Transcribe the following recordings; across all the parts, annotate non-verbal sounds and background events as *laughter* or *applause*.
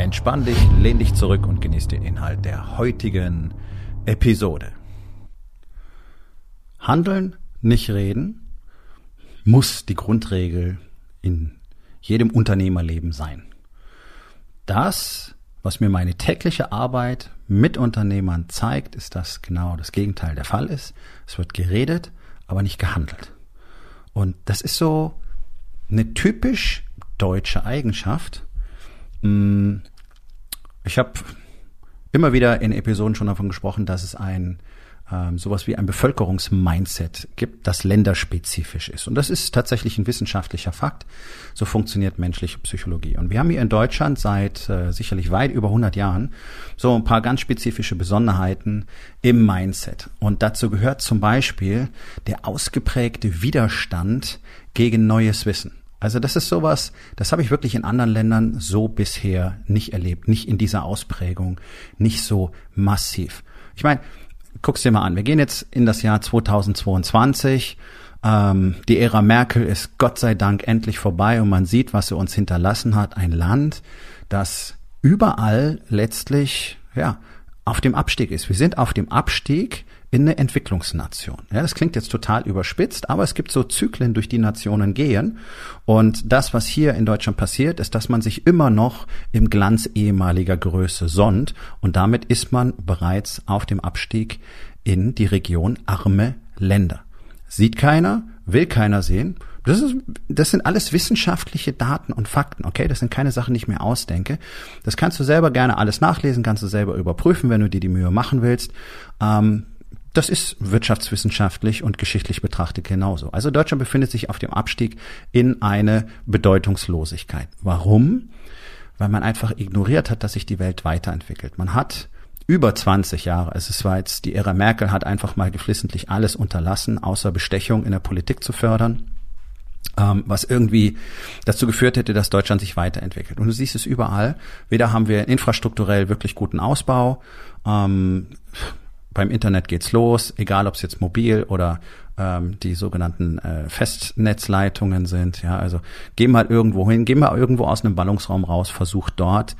Entspann dich, lehn dich zurück und genieß den Inhalt der heutigen Episode. Handeln, nicht reden, muss die Grundregel in jedem Unternehmerleben sein. Das, was mir meine tägliche Arbeit mit Unternehmern zeigt, ist, dass genau das Gegenteil der Fall ist. Es wird geredet, aber nicht gehandelt. Und das ist so eine typisch deutsche Eigenschaft, ich habe immer wieder in Episoden schon davon gesprochen, dass es ein ähm, sowas wie ein Bevölkerungsmindset gibt, das länderspezifisch ist. Und das ist tatsächlich ein wissenschaftlicher Fakt. So funktioniert menschliche Psychologie. Und wir haben hier in Deutschland seit äh, sicherlich weit über 100 Jahren so ein paar ganz spezifische Besonderheiten im Mindset. Und dazu gehört zum Beispiel der ausgeprägte Widerstand gegen neues Wissen. Also das ist sowas, das habe ich wirklich in anderen Ländern so bisher nicht erlebt, nicht in dieser Ausprägung, nicht so massiv. Ich meine, guck's dir mal an, wir gehen jetzt in das Jahr 2022. Ähm, die Ära Merkel ist Gott sei Dank endlich vorbei und man sieht, was sie uns hinterlassen hat. Ein Land, das überall letztlich ja auf dem Abstieg ist. Wir sind auf dem Abstieg in eine Entwicklungsnation. Ja, das klingt jetzt total überspitzt, aber es gibt so Zyklen, durch die Nationen gehen. Und das, was hier in Deutschland passiert, ist, dass man sich immer noch im Glanz ehemaliger Größe sonnt. Und damit ist man bereits auf dem Abstieg in die Region arme Länder. Sieht keiner, will keiner sehen. Das, ist, das sind alles wissenschaftliche Daten und Fakten, okay? Das sind keine Sachen, die ich mir ausdenke. Das kannst du selber gerne alles nachlesen, kannst du selber überprüfen, wenn du dir die Mühe machen willst. Ähm, das ist wirtschaftswissenschaftlich und geschichtlich betrachtet genauso. Also Deutschland befindet sich auf dem Abstieg in eine Bedeutungslosigkeit. Warum? Weil man einfach ignoriert hat, dass sich die Welt weiterentwickelt. Man hat über 20 Jahre, also es war jetzt, die Ära Merkel hat einfach mal geflissentlich alles unterlassen, außer Bestechung in der Politik zu fördern was irgendwie dazu geführt hätte, dass Deutschland sich weiterentwickelt. Und du siehst es überall. Weder haben wir infrastrukturell wirklich guten Ausbau, ähm, beim Internet geht's los, egal ob es jetzt mobil oder ähm, die sogenannten äh, Festnetzleitungen sind. Ja, also geh mal irgendwo hin, geh mal irgendwo aus einem Ballungsraum raus, versuch dort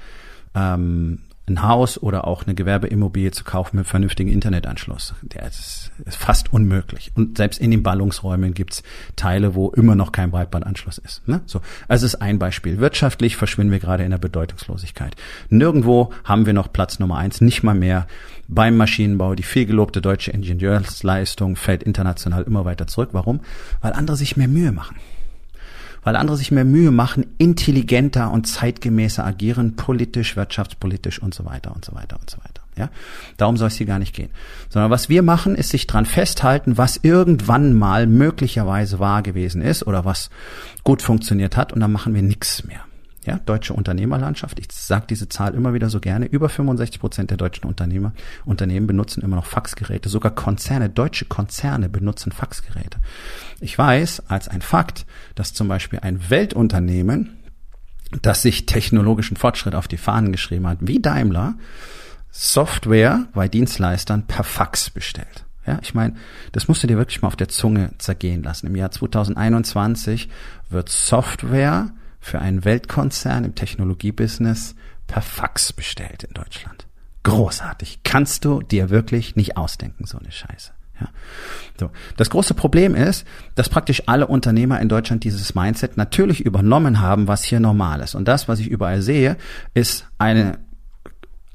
ähm, ein Haus oder auch eine Gewerbeimmobilie zu kaufen mit vernünftigen Internetanschluss. Der ist, ist fast unmöglich. Und selbst in den Ballungsräumen gibt's Teile, wo immer noch kein Breitbandanschluss ist. Ne? So, also ist ein Beispiel. Wirtschaftlich verschwinden wir gerade in der Bedeutungslosigkeit. Nirgendwo haben wir noch Platz Nummer eins, nicht mal mehr beim Maschinenbau. Die vielgelobte deutsche Ingenieursleistung fällt international immer weiter zurück. Warum? Weil andere sich mehr Mühe machen weil andere sich mehr Mühe machen, intelligenter und zeitgemäßer agieren, politisch, wirtschaftspolitisch und so weiter und so weiter und so weiter. Ja, darum soll es hier gar nicht gehen. Sondern was wir machen, ist sich dran festhalten, was irgendwann mal möglicherweise wahr gewesen ist oder was gut funktioniert hat und dann machen wir nichts mehr. Ja, deutsche Unternehmerlandschaft. Ich sage diese Zahl immer wieder so gerne. Über 65 Prozent der deutschen Unternehmer, Unternehmen benutzen immer noch Faxgeräte. Sogar Konzerne, deutsche Konzerne benutzen Faxgeräte. Ich weiß als ein Fakt, dass zum Beispiel ein Weltunternehmen, das sich technologischen Fortschritt auf die Fahnen geschrieben hat, wie Daimler, Software bei Dienstleistern per Fax bestellt. Ja, ich meine, das musst du dir wirklich mal auf der Zunge zergehen lassen. Im Jahr 2021 wird Software für einen Weltkonzern im Technologiebusiness per Fax bestellt in Deutschland. Großartig. Kannst du dir wirklich nicht ausdenken, so eine Scheiße. Ja. So. Das große Problem ist, dass praktisch alle Unternehmer in Deutschland dieses Mindset natürlich übernommen haben, was hier normal ist. Und das, was ich überall sehe, ist eine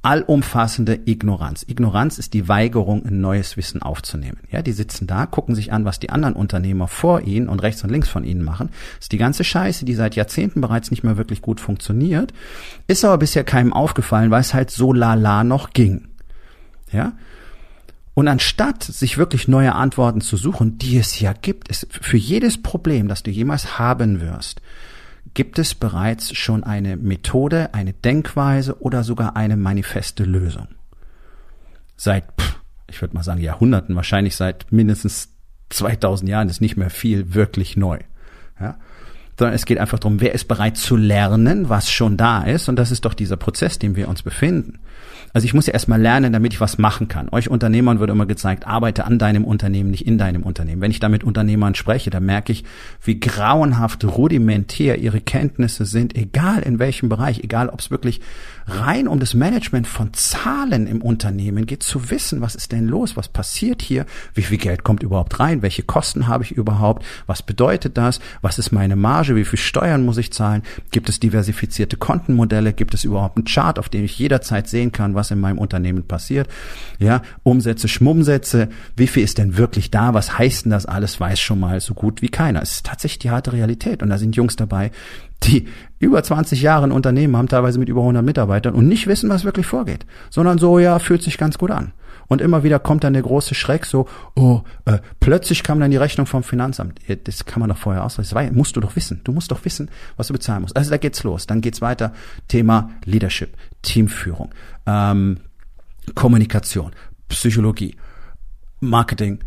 allumfassende Ignoranz. Ignoranz ist die Weigerung, ein neues Wissen aufzunehmen. Ja, die sitzen da, gucken sich an, was die anderen Unternehmer vor ihnen und rechts und links von ihnen machen. Das ist die ganze Scheiße, die seit Jahrzehnten bereits nicht mehr wirklich gut funktioniert, ist aber bisher keinem aufgefallen, weil es halt so lala noch ging. Ja? Und anstatt sich wirklich neue Antworten zu suchen, die es ja gibt, ist für jedes Problem, das du jemals haben wirst, gibt es bereits schon eine Methode, eine Denkweise oder sogar eine manifeste Lösung. Seit, ich würde mal sagen, Jahrhunderten, wahrscheinlich seit mindestens 2000 Jahren ist nicht mehr viel wirklich neu. Ja? Sondern es geht einfach darum, wer ist bereit zu lernen, was schon da ist. Und das ist doch dieser Prozess, dem wir uns befinden. Also ich muss ja erstmal lernen, damit ich was machen kann. Euch Unternehmern wird immer gezeigt, arbeite an deinem Unternehmen, nicht in deinem Unternehmen. Wenn ich da mit Unternehmern spreche, dann merke ich, wie grauenhaft rudimentär ihre Kenntnisse sind, egal in welchem Bereich, egal ob es wirklich rein um das Management von Zahlen im Unternehmen geht, zu wissen, was ist denn los, was passiert hier, wie viel Geld kommt überhaupt rein, welche Kosten habe ich überhaupt, was bedeutet das, was ist meine Marge, wie viel Steuern muss ich zahlen, gibt es diversifizierte Kontenmodelle, gibt es überhaupt einen Chart, auf dem ich jederzeit sehen kann, was in meinem Unternehmen passiert, ja, Umsätze, Schmummsätze, wie viel ist denn wirklich da, was heißt denn das alles, weiß schon mal so gut wie keiner. Es ist tatsächlich die harte Realität. Und da sind Jungs dabei, die über 20 Jahre ein Unternehmen haben, teilweise mit über 100 Mitarbeitern und nicht wissen, was wirklich vorgeht, sondern so, ja, fühlt sich ganz gut an. Und immer wieder kommt dann der große Schreck, so, oh, äh, plötzlich kam dann die Rechnung vom Finanzamt. Das kann man doch vorher ausrechnen. Das musst du doch wissen. Du musst doch wissen, was du bezahlen musst. Also da geht's los. Dann geht's weiter. Thema Leadership, Teamführung, ähm, Kommunikation, Psychologie, Marketing,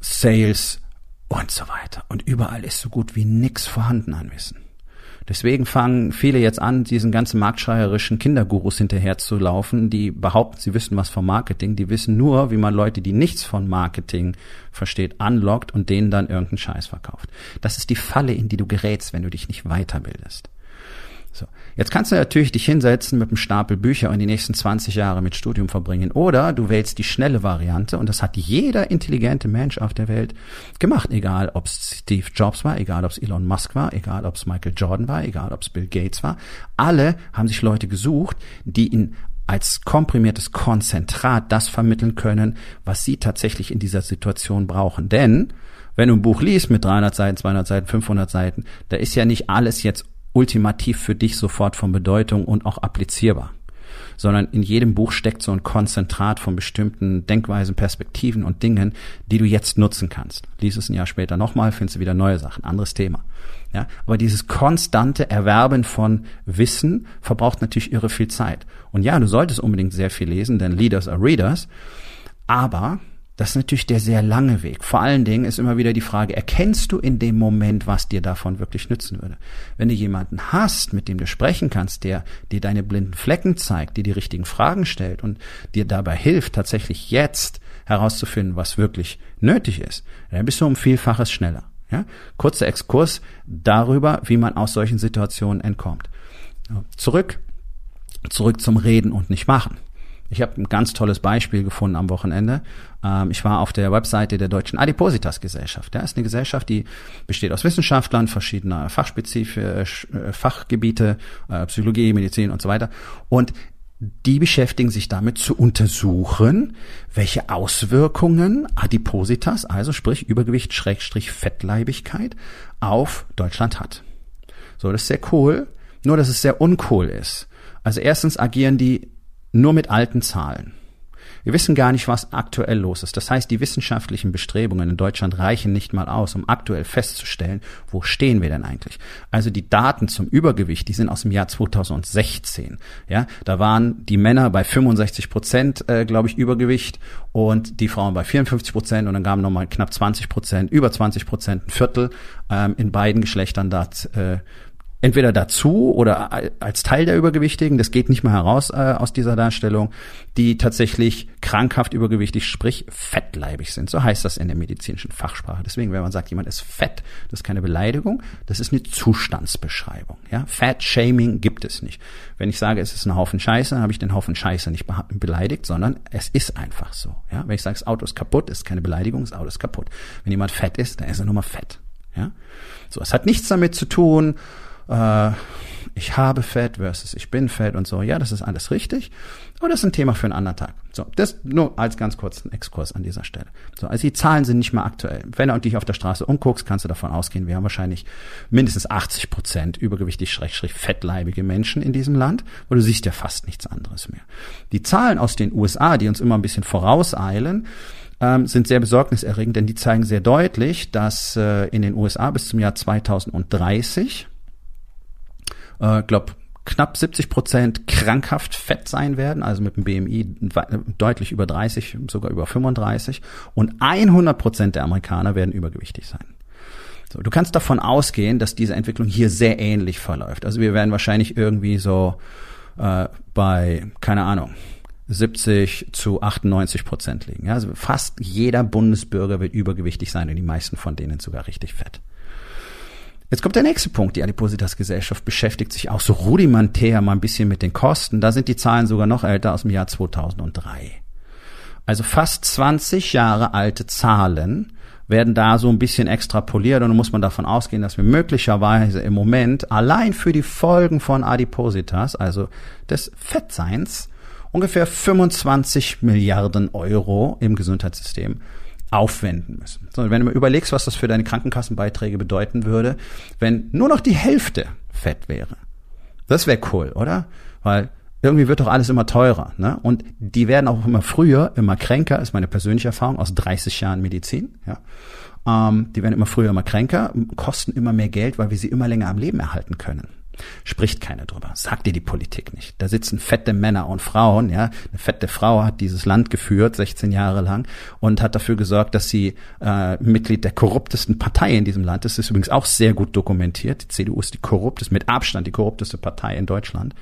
Sales und so weiter. Und überall ist so gut wie nix vorhanden an Wissen. Deswegen fangen viele jetzt an, diesen ganzen marktschreierischen Kindergurus hinterherzulaufen, die behaupten, sie wissen was vom Marketing. Die wissen nur, wie man Leute, die nichts von Marketing versteht, anlockt und denen dann irgendeinen Scheiß verkauft. Das ist die Falle, in die du gerätst, wenn du dich nicht weiterbildest. So. Jetzt kannst du natürlich dich hinsetzen mit einem Stapel Bücher und die nächsten 20 Jahre mit Studium verbringen. Oder du wählst die schnelle Variante und das hat jeder intelligente Mensch auf der Welt gemacht. Egal ob es Steve Jobs war, egal ob es Elon Musk war, egal ob es Michael Jordan war, egal ob es Bill Gates war. Alle haben sich Leute gesucht, die in als komprimiertes Konzentrat das vermitteln können, was sie tatsächlich in dieser Situation brauchen. Denn wenn du ein Buch liest mit 300 Seiten, 200 Seiten, 500 Seiten, da ist ja nicht alles jetzt ultimativ für dich sofort von Bedeutung und auch applizierbar sondern in jedem Buch steckt so ein Konzentrat von bestimmten Denkweisen, Perspektiven und Dingen, die du jetzt nutzen kannst. Lies es ein Jahr später nochmal, findest du wieder neue Sachen, anderes Thema. Ja, aber dieses konstante Erwerben von Wissen verbraucht natürlich irre viel Zeit. Und ja, du solltest unbedingt sehr viel lesen, denn Leaders are Readers. Aber das ist natürlich der sehr lange Weg. Vor allen Dingen ist immer wieder die Frage, erkennst du in dem Moment, was dir davon wirklich nützen würde? Wenn du jemanden hast, mit dem du sprechen kannst, der dir deine blinden Flecken zeigt, dir die richtigen Fragen stellt und dir dabei hilft, tatsächlich jetzt herauszufinden, was wirklich nötig ist, dann bist du um Vielfaches schneller. Ja? Kurzer Exkurs darüber, wie man aus solchen Situationen entkommt. Zurück, zurück zum Reden und nicht machen. Ich habe ein ganz tolles Beispiel gefunden am Wochenende. Ähm, ich war auf der Webseite der Deutschen Adipositas Gesellschaft. Das ist eine Gesellschaft, die besteht aus Wissenschaftlern verschiedener Fachspezifische äh, Fachgebiete, äh, Psychologie, Medizin und so weiter. Und die beschäftigen sich damit zu untersuchen, welche Auswirkungen Adipositas, also sprich Übergewicht, Schrägstrich Fettleibigkeit, auf Deutschland hat. So, das ist sehr cool, nur dass es sehr uncool ist. Also erstens agieren die nur mit alten Zahlen. Wir wissen gar nicht, was aktuell los ist. Das heißt, die wissenschaftlichen Bestrebungen in Deutschland reichen nicht mal aus, um aktuell festzustellen, wo stehen wir denn eigentlich. Also die Daten zum Übergewicht, die sind aus dem Jahr 2016. Ja, da waren die Männer bei 65 Prozent, äh, glaube ich, Übergewicht und die Frauen bei 54 Prozent und dann gaben nochmal knapp 20 Prozent, über 20 Prozent, ein Viertel ähm, in beiden Geschlechtern da äh, entweder dazu oder als Teil der Übergewichtigen, das geht nicht mehr heraus äh, aus dieser Darstellung, die tatsächlich krankhaft übergewichtig, sprich fettleibig sind. So heißt das in der medizinischen Fachsprache. Deswegen, wenn man sagt, jemand ist fett, das ist keine Beleidigung, das ist eine Zustandsbeschreibung. Ja? Fat-Shaming gibt es nicht. Wenn ich sage, es ist ein Haufen Scheiße, dann habe ich den Haufen Scheiße nicht beleidigt, sondern es ist einfach so. Ja? Wenn ich sage, das Auto ist kaputt, ist keine Beleidigung, das Auto ist kaputt. Wenn jemand fett ist, dann ist er nur mal fett. Ja? So, es hat nichts damit zu tun, äh, ich habe Fett versus ich bin Fett und so. Ja, das ist alles richtig. Aber das ist ein Thema für einen anderen Tag. So, das nur als ganz kurzen Exkurs an dieser Stelle. So, also die Zahlen sind nicht mehr aktuell. Wenn du dich auf der Straße umguckst, kannst du davon ausgehen, wir haben wahrscheinlich mindestens 80 Prozent übergewichtig, schrägstrich fettleibige Menschen in diesem Land, wo du siehst ja fast nichts anderes mehr. Die Zahlen aus den USA, die uns immer ein bisschen vorauseilen, ähm, sind sehr besorgniserregend, denn die zeigen sehr deutlich, dass äh, in den USA bis zum Jahr 2030 äh, glaube knapp 70 Prozent krankhaft fett sein werden, also mit einem BMI deutlich über 30, sogar über 35 und 100 Prozent der Amerikaner werden übergewichtig sein. So, du kannst davon ausgehen, dass diese Entwicklung hier sehr ähnlich verläuft. Also wir werden wahrscheinlich irgendwie so äh, bei, keine Ahnung, 70 zu 98 Prozent liegen. Ja, also fast jeder Bundesbürger wird übergewichtig sein und die meisten von denen sogar richtig fett. Jetzt kommt der nächste Punkt. Die Adipositas-Gesellschaft beschäftigt sich auch so rudimentär mal ein bisschen mit den Kosten. Da sind die Zahlen sogar noch älter aus dem Jahr 2003. Also fast 20 Jahre alte Zahlen werden da so ein bisschen extrapoliert und dann muss man davon ausgehen, dass wir möglicherweise im Moment allein für die Folgen von Adipositas, also des Fettseins, ungefähr 25 Milliarden Euro im Gesundheitssystem aufwenden müssen. So, wenn du mal überlegst, was das für deine Krankenkassenbeiträge bedeuten würde, wenn nur noch die Hälfte Fett wäre. Das wäre cool, oder? Weil irgendwie wird doch alles immer teurer. Ne? Und die werden auch immer früher, immer kränker, ist meine persönliche Erfahrung aus 30 Jahren Medizin. Ja? Ähm, die werden immer früher, immer kränker, kosten immer mehr Geld, weil wir sie immer länger am Leben erhalten können. Spricht keiner drüber. Sagt dir die Politik nicht. Da sitzen fette Männer und Frauen, ja. Eine fette Frau hat dieses Land geführt, 16 Jahre lang, und hat dafür gesorgt, dass sie äh, Mitglied der korruptesten Partei in diesem Land ist. Das ist übrigens auch sehr gut dokumentiert. Die CDU ist die korrupteste, mit Abstand die korrupteste Partei in Deutschland.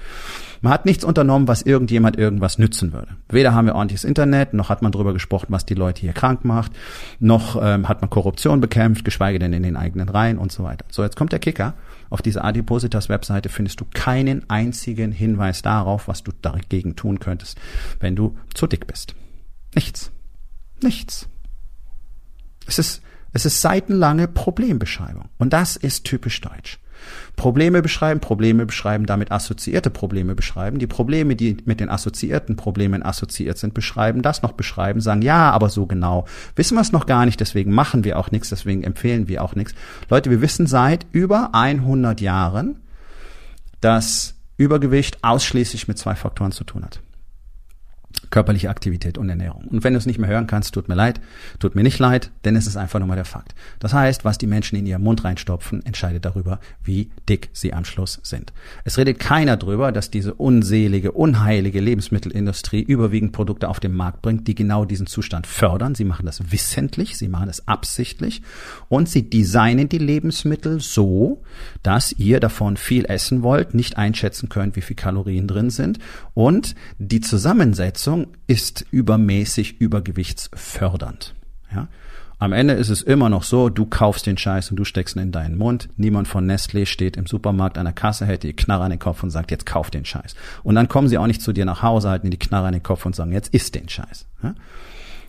Man hat nichts unternommen, was irgendjemand irgendwas nützen würde. Weder haben wir ordentliches Internet, noch hat man drüber gesprochen, was die Leute hier krank macht, noch ähm, hat man Korruption bekämpft, geschweige denn in den eigenen Reihen und so weiter. So, jetzt kommt der Kicker. Auf dieser Adipositas-Webseite findest du keinen einzigen Hinweis darauf, was du dagegen tun könntest, wenn du zu dick bist. Nichts. Nichts. Es ist, es ist seitenlange Problembeschreibung. Und das ist typisch deutsch. Probleme beschreiben, Probleme beschreiben, damit assoziierte Probleme beschreiben. Die Probleme, die mit den assoziierten Problemen assoziiert sind, beschreiben, das noch beschreiben, sagen, ja, aber so genau wissen wir es noch gar nicht, deswegen machen wir auch nichts, deswegen empfehlen wir auch nichts. Leute, wir wissen seit über 100 Jahren, dass Übergewicht ausschließlich mit zwei Faktoren zu tun hat körperliche Aktivität und Ernährung. Und wenn du es nicht mehr hören kannst, tut mir leid, tut mir nicht leid, denn es ist einfach nur mal der Fakt. Das heißt, was die Menschen in ihren Mund reinstopfen, entscheidet darüber, wie dick sie am Schluss sind. Es redet keiner darüber, dass diese unselige, unheilige Lebensmittelindustrie überwiegend Produkte auf den Markt bringt, die genau diesen Zustand fördern. Sie machen das wissentlich, sie machen es absichtlich und sie designen die Lebensmittel so, dass ihr davon viel essen wollt, nicht einschätzen könnt, wie viel Kalorien drin sind und die Zusammensetzung Ist übermäßig übergewichtsfördernd. Ja? Am Ende ist es immer noch so, du kaufst den Scheiß und du steckst ihn in deinen Mund. Niemand von Nestlé steht im Supermarkt an der Kasse, hält die Knarre an den Kopf und sagt, jetzt kauf den Scheiß. Und dann kommen sie auch nicht zu dir nach Hause, halten die Knarre an den Kopf und sagen, jetzt isst den Scheiß. Ja?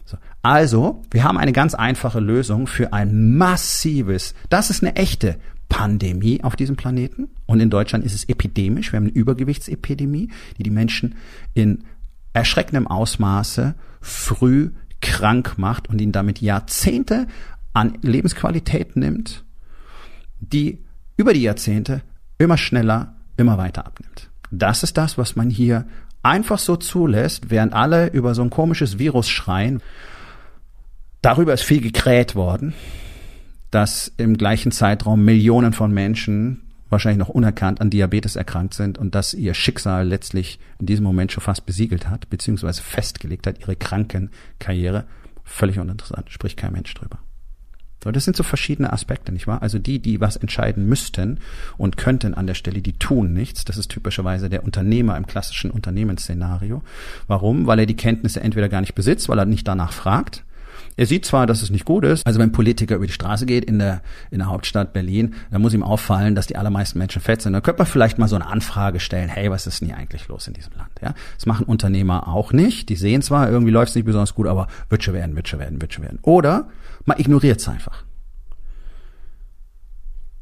So. Also, wir haben eine ganz einfache Lösung für ein massives, das ist eine echte Pandemie auf diesem Planeten. Und in Deutschland ist es epidemisch. Wir haben eine Übergewichtsepidemie, die die Menschen in erschreckendem Ausmaße früh krank macht und ihn damit Jahrzehnte an Lebensqualität nimmt, die über die Jahrzehnte immer schneller, immer weiter abnimmt. Das ist das, was man hier einfach so zulässt, während alle über so ein komisches Virus schreien. Darüber ist viel gekräht worden, dass im gleichen Zeitraum Millionen von Menschen wahrscheinlich noch unerkannt an Diabetes erkrankt sind und dass ihr Schicksal letztlich in diesem Moment schon fast besiegelt hat, beziehungsweise festgelegt hat, ihre Krankenkarriere. Völlig uninteressant, spricht kein Mensch drüber. So, das sind so verschiedene Aspekte, nicht wahr? Also die, die was entscheiden müssten und könnten an der Stelle, die tun nichts. Das ist typischerweise der Unternehmer im klassischen Unternehmensszenario. Warum? Weil er die Kenntnisse entweder gar nicht besitzt, weil er nicht danach fragt, er sieht zwar, dass es nicht gut ist, also wenn ein Politiker über die Straße geht in der, in der Hauptstadt Berlin, dann muss ihm auffallen, dass die allermeisten Menschen fett sind. Dann könnte man vielleicht mal so eine Anfrage stellen, hey, was ist denn hier eigentlich los in diesem Land? Ja, Das machen Unternehmer auch nicht. Die sehen zwar, irgendwie läuft es nicht besonders gut, aber wird schon werden, wird schon werden, wird schon werden. Oder man ignoriert es einfach.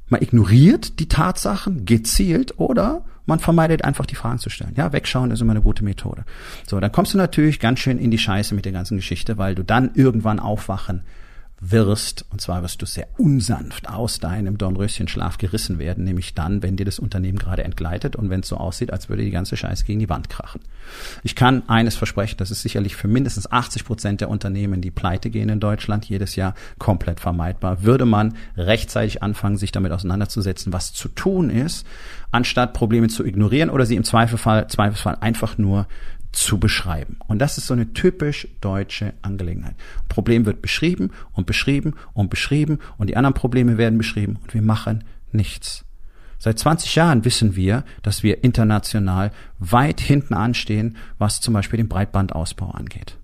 Man ignoriert die Tatsachen gezielt oder man vermeidet einfach die Fragen zu stellen. Ja, wegschauen ist immer eine gute Methode. So, dann kommst du natürlich ganz schön in die Scheiße mit der ganzen Geschichte, weil du dann irgendwann aufwachen wirst, und zwar wirst du sehr unsanft aus deinem Dornröschenschlaf gerissen werden, nämlich dann, wenn dir das Unternehmen gerade entgleitet und wenn es so aussieht, als würde die ganze Scheiße gegen die Wand krachen. Ich kann eines versprechen, das ist sicherlich für mindestens 80 Prozent der Unternehmen, die pleite gehen in Deutschland, jedes Jahr komplett vermeidbar. Würde man rechtzeitig anfangen, sich damit auseinanderzusetzen, was zu tun ist, anstatt Probleme zu ignorieren oder sie im Zweifelsfall, Zweifelsfall einfach nur zu beschreiben. Und das ist so eine typisch deutsche Angelegenheit. Problem wird beschrieben und beschrieben und beschrieben und die anderen Probleme werden beschrieben und wir machen nichts. Seit 20 Jahren wissen wir, dass wir international weit hinten anstehen, was zum Beispiel den Breitbandausbau angeht.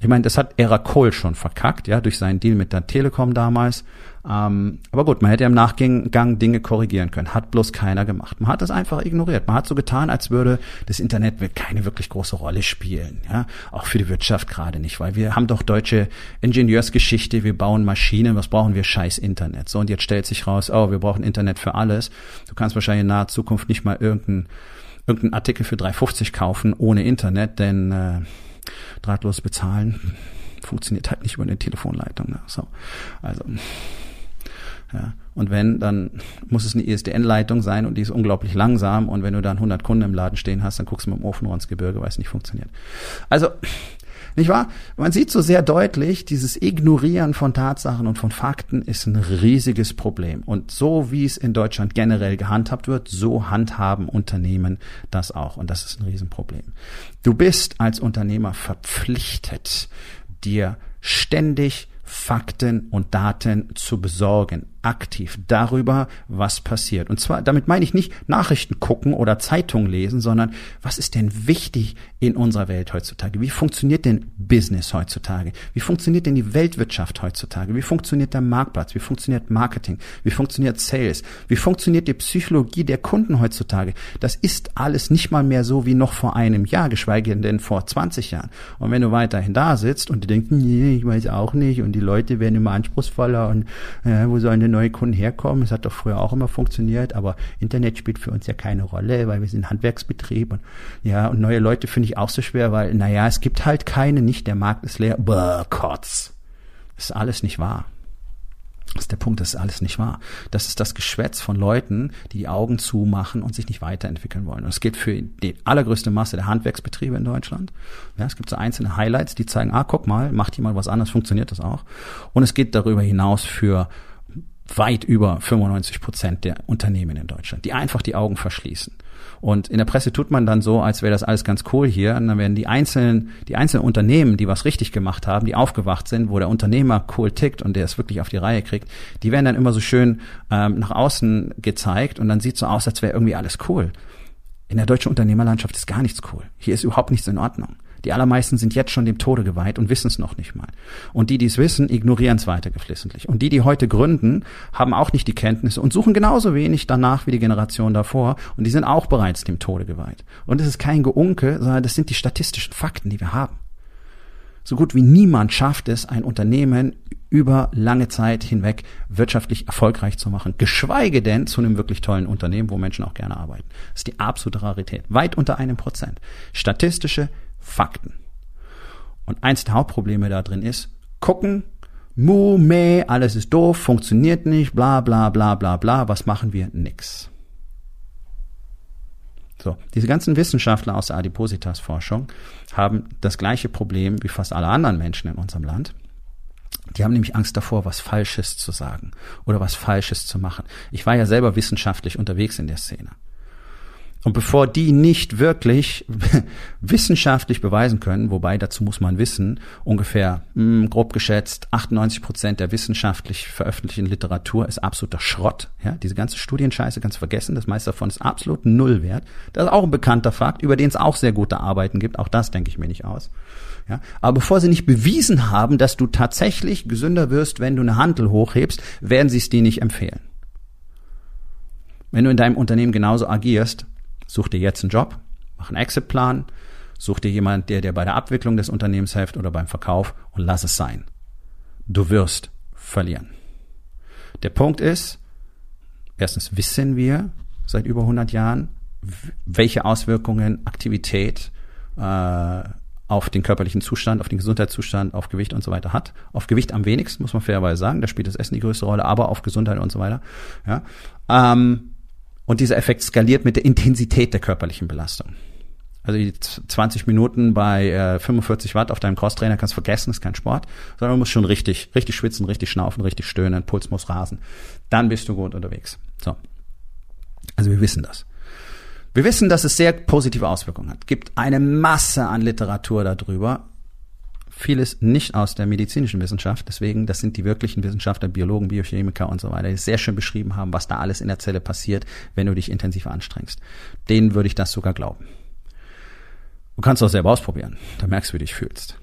Ich meine, das hat Era Kohl schon verkackt, ja, durch seinen Deal mit der Telekom damals. Ähm, aber gut, man hätte im Nachgang Dinge korrigieren können. Hat bloß keiner gemacht. Man hat das einfach ignoriert. Man hat so getan, als würde das Internet keine wirklich große Rolle spielen. Ja, auch für die Wirtschaft gerade nicht, weil wir haben doch deutsche Ingenieursgeschichte. Wir bauen Maschinen. Was brauchen wir? Scheiß Internet. So und jetzt stellt sich raus, oh, wir brauchen Internet für alles. Du kannst wahrscheinlich in naher Zukunft nicht mal irgendeinen irgendeinen Artikel für 3,50 kaufen ohne Internet, denn äh, drahtlos bezahlen funktioniert halt nicht über eine Telefonleitung. Ne? So, also ja. Und wenn, dann muss es eine ISDN-Leitung sein und die ist unglaublich langsam. Und wenn du dann 100 Kunden im Laden stehen hast, dann guckst du mit dem Ofen ins Gebirge, weil es nicht funktioniert. Also, nicht wahr? Man sieht so sehr deutlich, dieses Ignorieren von Tatsachen und von Fakten ist ein riesiges Problem. Und so wie es in Deutschland generell gehandhabt wird, so handhaben Unternehmen das auch. Und das ist ein Riesenproblem. Du bist als Unternehmer verpflichtet, dir ständig Fakten und Daten zu besorgen, aktiv darüber, was passiert. Und zwar, damit meine ich nicht Nachrichten gucken oder Zeitungen lesen, sondern was ist denn wichtig in unserer Welt heutzutage? Wie funktioniert denn Business heutzutage? Wie funktioniert denn die Weltwirtschaft heutzutage? Wie funktioniert der Marktplatz? Wie funktioniert Marketing? Wie funktioniert Sales? Wie funktioniert die Psychologie der Kunden heutzutage? Das ist alles nicht mal mehr so wie noch vor einem Jahr, geschweige denn vor 20 Jahren. Und wenn du weiterhin da sitzt und du denkst, nee, ich weiß auch nicht und die Leute werden immer anspruchsvoller und äh, wo sollen denn neue Kunden herkommen? Es hat doch früher auch immer funktioniert, aber Internet spielt für uns ja keine Rolle, weil wir sind Handwerksbetrieb und ja, und neue Leute finde ich auch so schwer, weil, naja, es gibt halt keine, nicht, der Markt ist leer. Bäh, Kotz. Ist alles nicht wahr. Das ist der Punkt, das ist alles nicht wahr. Das ist das Geschwätz von Leuten, die die Augen zumachen und sich nicht weiterentwickeln wollen. Und es gilt für die allergrößte Masse der Handwerksbetriebe in Deutschland. Ja, es gibt so einzelne Highlights, die zeigen, ah, guck mal, macht jemand was anderes, funktioniert das auch. Und es geht darüber hinaus für weit über 95 Prozent der Unternehmen in Deutschland, die einfach die Augen verschließen. Und in der Presse tut man dann so, als wäre das alles ganz cool hier. Und dann werden die einzelnen, die einzelnen Unternehmen, die was richtig gemacht haben, die aufgewacht sind, wo der Unternehmer cool tickt und der es wirklich auf die Reihe kriegt, die werden dann immer so schön ähm, nach außen gezeigt und dann sieht so aus, als wäre irgendwie alles cool. In der deutschen Unternehmerlandschaft ist gar nichts cool. Hier ist überhaupt nichts in Ordnung. Die allermeisten sind jetzt schon dem Tode geweiht und wissen es noch nicht mal. Und die, die es wissen, ignorieren es weiter geflissentlich. Und die, die heute gründen, haben auch nicht die Kenntnisse und suchen genauso wenig danach wie die Generation davor. Und die sind auch bereits dem Tode geweiht. Und es ist kein Geunke, sondern das sind die statistischen Fakten, die wir haben. So gut wie niemand schafft es, ein Unternehmen über lange Zeit hinweg wirtschaftlich erfolgreich zu machen, geschweige denn zu einem wirklich tollen Unternehmen, wo Menschen auch gerne arbeiten. Das ist die absolute Rarität. Weit unter einem Prozent. Statistische Fakten. Und eins der Hauptprobleme da drin ist, gucken, mu, meh, alles ist doof, funktioniert nicht, bla bla bla bla bla, was machen wir? Nix. So, diese ganzen Wissenschaftler aus der Adipositas-Forschung haben das gleiche Problem wie fast alle anderen Menschen in unserem Land. Die haben nämlich Angst davor, was Falsches zu sagen oder was Falsches zu machen. Ich war ja selber wissenschaftlich unterwegs in der Szene. Und bevor die nicht wirklich *laughs* wissenschaftlich beweisen können, wobei dazu muss man wissen, ungefähr mh, hm, grob geschätzt 98 Prozent der wissenschaftlich veröffentlichten Literatur ist absoluter Schrott. Ja, diese ganze Studienscheiße ganz vergessen. Das meiste davon ist absolut null wert. Das ist auch ein bekannter Fakt, über den es auch sehr gute Arbeiten gibt. Auch das denke ich mir nicht aus. Ja, aber bevor sie nicht bewiesen haben, dass du tatsächlich gesünder wirst, wenn du eine Handel hochhebst, werden sie es dir nicht empfehlen. Wenn du in deinem Unternehmen genauso agierst, Such dir jetzt einen Job, mach einen Exit-Plan, such dir jemand, der dir bei der Abwicklung des Unternehmens hilft oder beim Verkauf und lass es sein. Du wirst verlieren. Der Punkt ist, erstens wissen wir seit über 100 Jahren, welche Auswirkungen Aktivität äh, auf den körperlichen Zustand, auf den Gesundheitszustand, auf Gewicht und so weiter hat. Auf Gewicht am wenigsten, muss man fairerweise sagen, da spielt das Essen die größte Rolle, aber auf Gesundheit und so weiter. Ja. Ähm, und dieser Effekt skaliert mit der Intensität der körperlichen Belastung. Also die 20 Minuten bei äh, 45 Watt auf deinem Crosstrainer kannst du vergessen, ist kein Sport, sondern du musst schon richtig, richtig schwitzen, richtig schnaufen, richtig stöhnen, Puls muss rasen. Dann bist du gut unterwegs. So. Also wir wissen das. Wir wissen, dass es sehr positive Auswirkungen hat. Gibt eine Masse an Literatur darüber. Vieles nicht aus der medizinischen Wissenschaft. Deswegen, das sind die wirklichen Wissenschaftler, Biologen, Biochemiker und so weiter, die sehr schön beschrieben haben, was da alles in der Zelle passiert, wenn du dich intensiv anstrengst. Denen würde ich das sogar glauben. Du kannst auch selber ausprobieren. Da merkst du, wie du dich fühlst.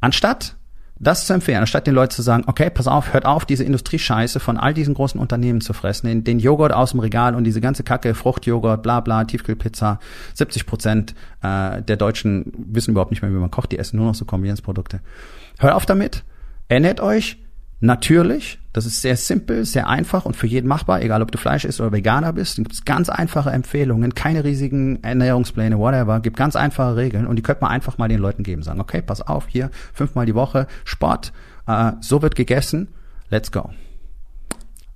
Anstatt das zu empfehlen, anstatt den Leuten zu sagen, okay, pass auf, hört auf, diese Industriescheiße von all diesen großen Unternehmen zu fressen, den, den Joghurt aus dem Regal und diese ganze Kacke, Fruchtjoghurt, bla bla, Tiefkühlpizza, 70 Prozent äh, der Deutschen wissen überhaupt nicht mehr, wie man kocht, die essen nur noch so Kombinierungsprodukte. Hört auf damit, ernährt euch, Natürlich, das ist sehr simpel, sehr einfach und für jeden machbar, egal ob du Fleisch isst oder Veganer bist. Dann gibt es ganz einfache Empfehlungen, keine riesigen Ernährungspläne, whatever. Gibt ganz einfache Regeln und die könnte man einfach mal den Leuten geben. Sagen, okay, pass auf, hier fünfmal die Woche Sport, äh, so wird gegessen, let's go.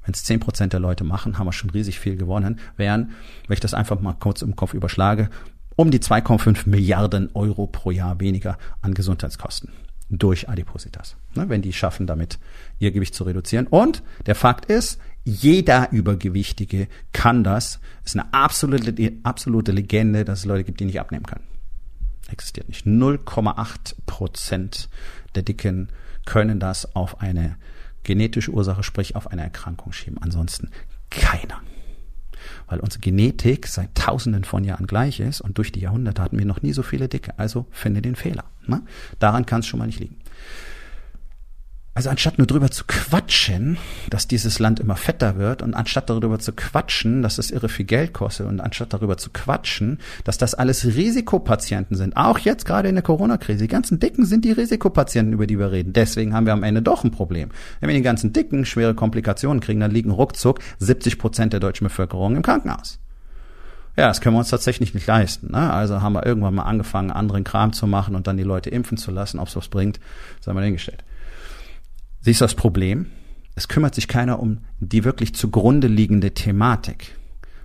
Wenn es zehn Prozent der Leute machen, haben wir schon riesig viel gewonnen. Wären, wenn ich das einfach mal kurz im Kopf überschlage, um die 2,5 Milliarden Euro pro Jahr weniger an Gesundheitskosten durch Adipositas, ne, wenn die schaffen, damit ihr Gewicht zu reduzieren. Und der Fakt ist, jeder Übergewichtige kann das. Ist eine absolute, absolute Legende, dass es Leute gibt, die nicht abnehmen können. Existiert nicht. 0,8 Prozent der Dicken können das auf eine genetische Ursache, sprich auf eine Erkrankung schieben. Ansonsten keiner weil unsere Genetik seit Tausenden von Jahren gleich ist und durch die Jahrhunderte hatten wir noch nie so viele Dicke. Also finde den Fehler. Ne? Daran kann es schon mal nicht liegen. Also anstatt nur drüber zu quatschen, dass dieses Land immer fetter wird und anstatt darüber zu quatschen, dass es irre viel Geld kostet und anstatt darüber zu quatschen, dass das alles Risikopatienten sind, auch jetzt gerade in der Corona-Krise, die ganzen Dicken sind die Risikopatienten, über die wir reden. Deswegen haben wir am Ende doch ein Problem. Wenn wir die ganzen Dicken schwere Komplikationen kriegen, dann liegen ruckzuck 70 Prozent der deutschen Bevölkerung im Krankenhaus. Ja, das können wir uns tatsächlich nicht leisten. Ne? Also haben wir irgendwann mal angefangen, anderen Kram zu machen und dann die Leute impfen zu lassen. Ob es was bringt, sei mal hingestellt. Siehst du das Problem? Es kümmert sich keiner um die wirklich zugrunde liegende Thematik,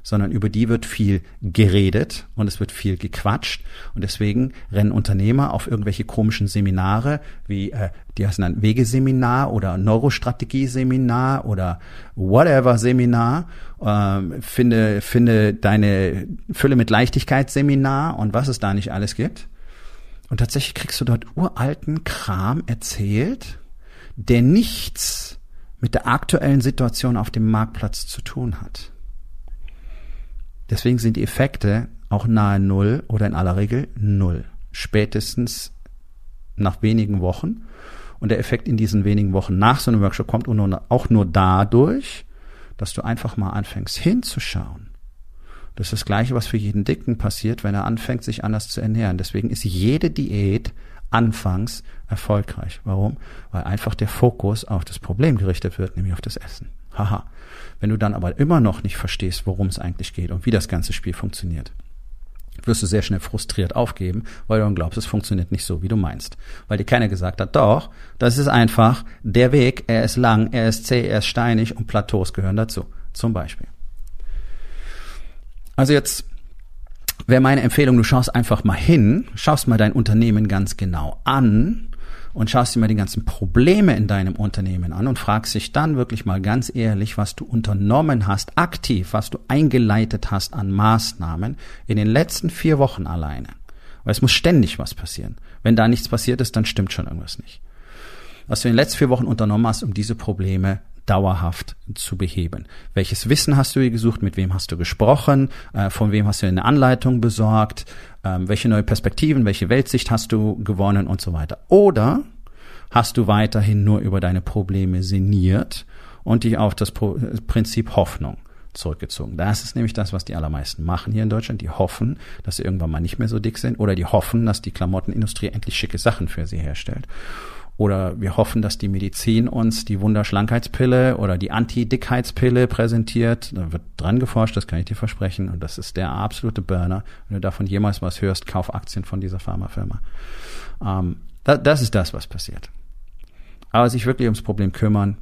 sondern über die wird viel geredet und es wird viel gequatscht und deswegen rennen Unternehmer auf irgendwelche komischen Seminare wie äh, die heißen dann Wegeseminar oder Neurostrategie-Seminar oder whatever Seminar, ähm, finde finde deine Fülle mit Leichtigkeit Seminar und was es da nicht alles gibt. Und tatsächlich kriegst du dort uralten Kram erzählt der nichts mit der aktuellen Situation auf dem Marktplatz zu tun hat. Deswegen sind die Effekte auch nahe Null oder in aller Regel Null. Spätestens nach wenigen Wochen. Und der Effekt in diesen wenigen Wochen nach so einem Workshop kommt auch nur dadurch, dass du einfach mal anfängst hinzuschauen. Das ist das Gleiche, was für jeden Dicken passiert, wenn er anfängt, sich anders zu ernähren. Deswegen ist jede Diät anfangs erfolgreich. Warum? Weil einfach der Fokus auf das Problem gerichtet wird, nämlich auf das Essen. Haha. Wenn du dann aber immer noch nicht verstehst, worum es eigentlich geht und wie das ganze Spiel funktioniert, wirst du sehr schnell frustriert aufgeben, weil du dann glaubst, es funktioniert nicht so, wie du meinst. Weil dir keiner gesagt hat, doch, das ist einfach der Weg, er ist lang, er ist zäh, er ist steinig und Plateaus gehören dazu. Zum Beispiel. Also jetzt wäre meine Empfehlung, du schaust einfach mal hin, schaust mal dein Unternehmen ganz genau an und schaust dir mal die ganzen Probleme in deinem Unternehmen an und fragst dich dann wirklich mal ganz ehrlich, was du unternommen hast, aktiv, was du eingeleitet hast an Maßnahmen in den letzten vier Wochen alleine. Weil es muss ständig was passieren. Wenn da nichts passiert ist, dann stimmt schon irgendwas nicht. Was du in den letzten vier Wochen unternommen hast, um diese Probleme dauerhaft zu beheben. Welches Wissen hast du hier gesucht? Mit wem hast du gesprochen? Äh, von wem hast du eine Anleitung besorgt? Ähm, welche neue Perspektiven, welche Weltsicht hast du gewonnen und so weiter? Oder hast du weiterhin nur über deine Probleme sinniert und dich auf das Prinzip Hoffnung zurückgezogen. Das ist nämlich das, was die allermeisten machen hier in Deutschland. Die hoffen, dass sie irgendwann mal nicht mehr so dick sind oder die hoffen, dass die Klamottenindustrie endlich schicke Sachen für sie herstellt. Oder wir hoffen, dass die Medizin uns die Wunderschlankheitspille oder die Anti-Dickheitspille präsentiert. Da wird dran geforscht, das kann ich dir versprechen. Und das ist der absolute Burner. Wenn du davon jemals was hörst, kauf Aktien von dieser Pharmafirma. Ähm, da, das ist das, was passiert. Aber sich wirklich ums Problem kümmern,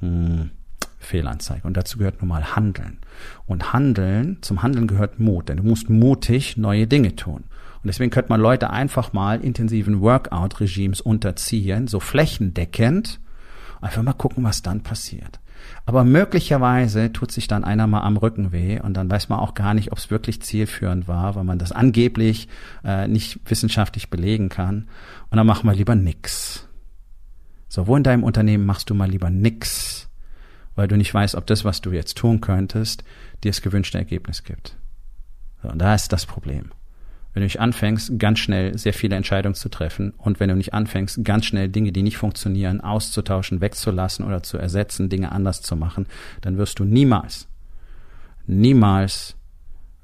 hm, Fehlanzeige. Und dazu gehört nun mal Handeln. Und Handeln, zum Handeln gehört Mut, denn du musst mutig neue Dinge tun. Und deswegen könnte man Leute einfach mal intensiven Workout-Regimes unterziehen, so flächendeckend, einfach mal gucken, was dann passiert. Aber möglicherweise tut sich dann einer mal am Rücken weh und dann weiß man auch gar nicht, ob es wirklich zielführend war, weil man das angeblich äh, nicht wissenschaftlich belegen kann. Und dann machen wir lieber nix. So, wo in deinem Unternehmen machst du mal lieber nix, weil du nicht weißt, ob das, was du jetzt tun könntest, dir das gewünschte Ergebnis gibt. So, und da ist das Problem wenn du nicht anfängst, ganz schnell sehr viele Entscheidungen zu treffen und wenn du nicht anfängst, ganz schnell Dinge, die nicht funktionieren, auszutauschen, wegzulassen oder zu ersetzen, Dinge anders zu machen, dann wirst du niemals, niemals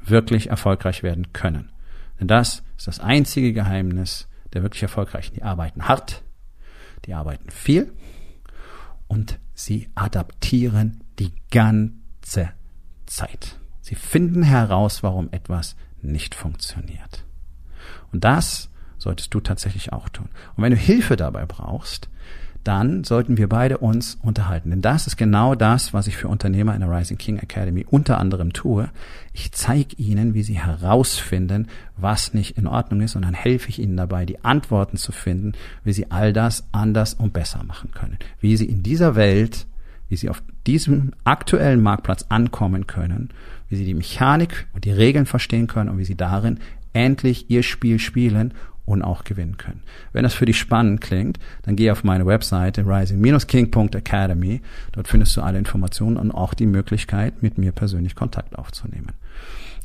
wirklich erfolgreich werden können. Denn das ist das einzige Geheimnis der wirklich Erfolgreichen. Die arbeiten hart, die arbeiten viel und sie adaptieren die ganze Zeit. Sie finden heraus, warum etwas nicht funktioniert. Und das solltest du tatsächlich auch tun. Und wenn du Hilfe dabei brauchst, dann sollten wir beide uns unterhalten. Denn das ist genau das, was ich für Unternehmer in der Rising King Academy unter anderem tue. Ich zeige ihnen, wie sie herausfinden, was nicht in Ordnung ist, und dann helfe ich ihnen dabei, die Antworten zu finden, wie sie all das anders und besser machen können. Wie sie in dieser Welt, wie sie auf diesem aktuellen Marktplatz ankommen können, wie sie die Mechanik und die Regeln verstehen können und wie sie darin endlich ihr Spiel spielen und auch gewinnen können. Wenn das für dich spannend klingt, dann geh auf meine Webseite rising-king.academy. Dort findest du alle Informationen und auch die Möglichkeit, mit mir persönlich Kontakt aufzunehmen.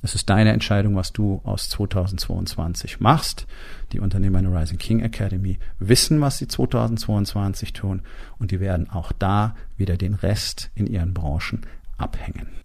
Es ist deine Entscheidung, was du aus 2022 machst. Die Unternehmer in der Rising King Academy wissen, was sie 2022 tun und die werden auch da wieder den Rest in ihren Branchen abhängen.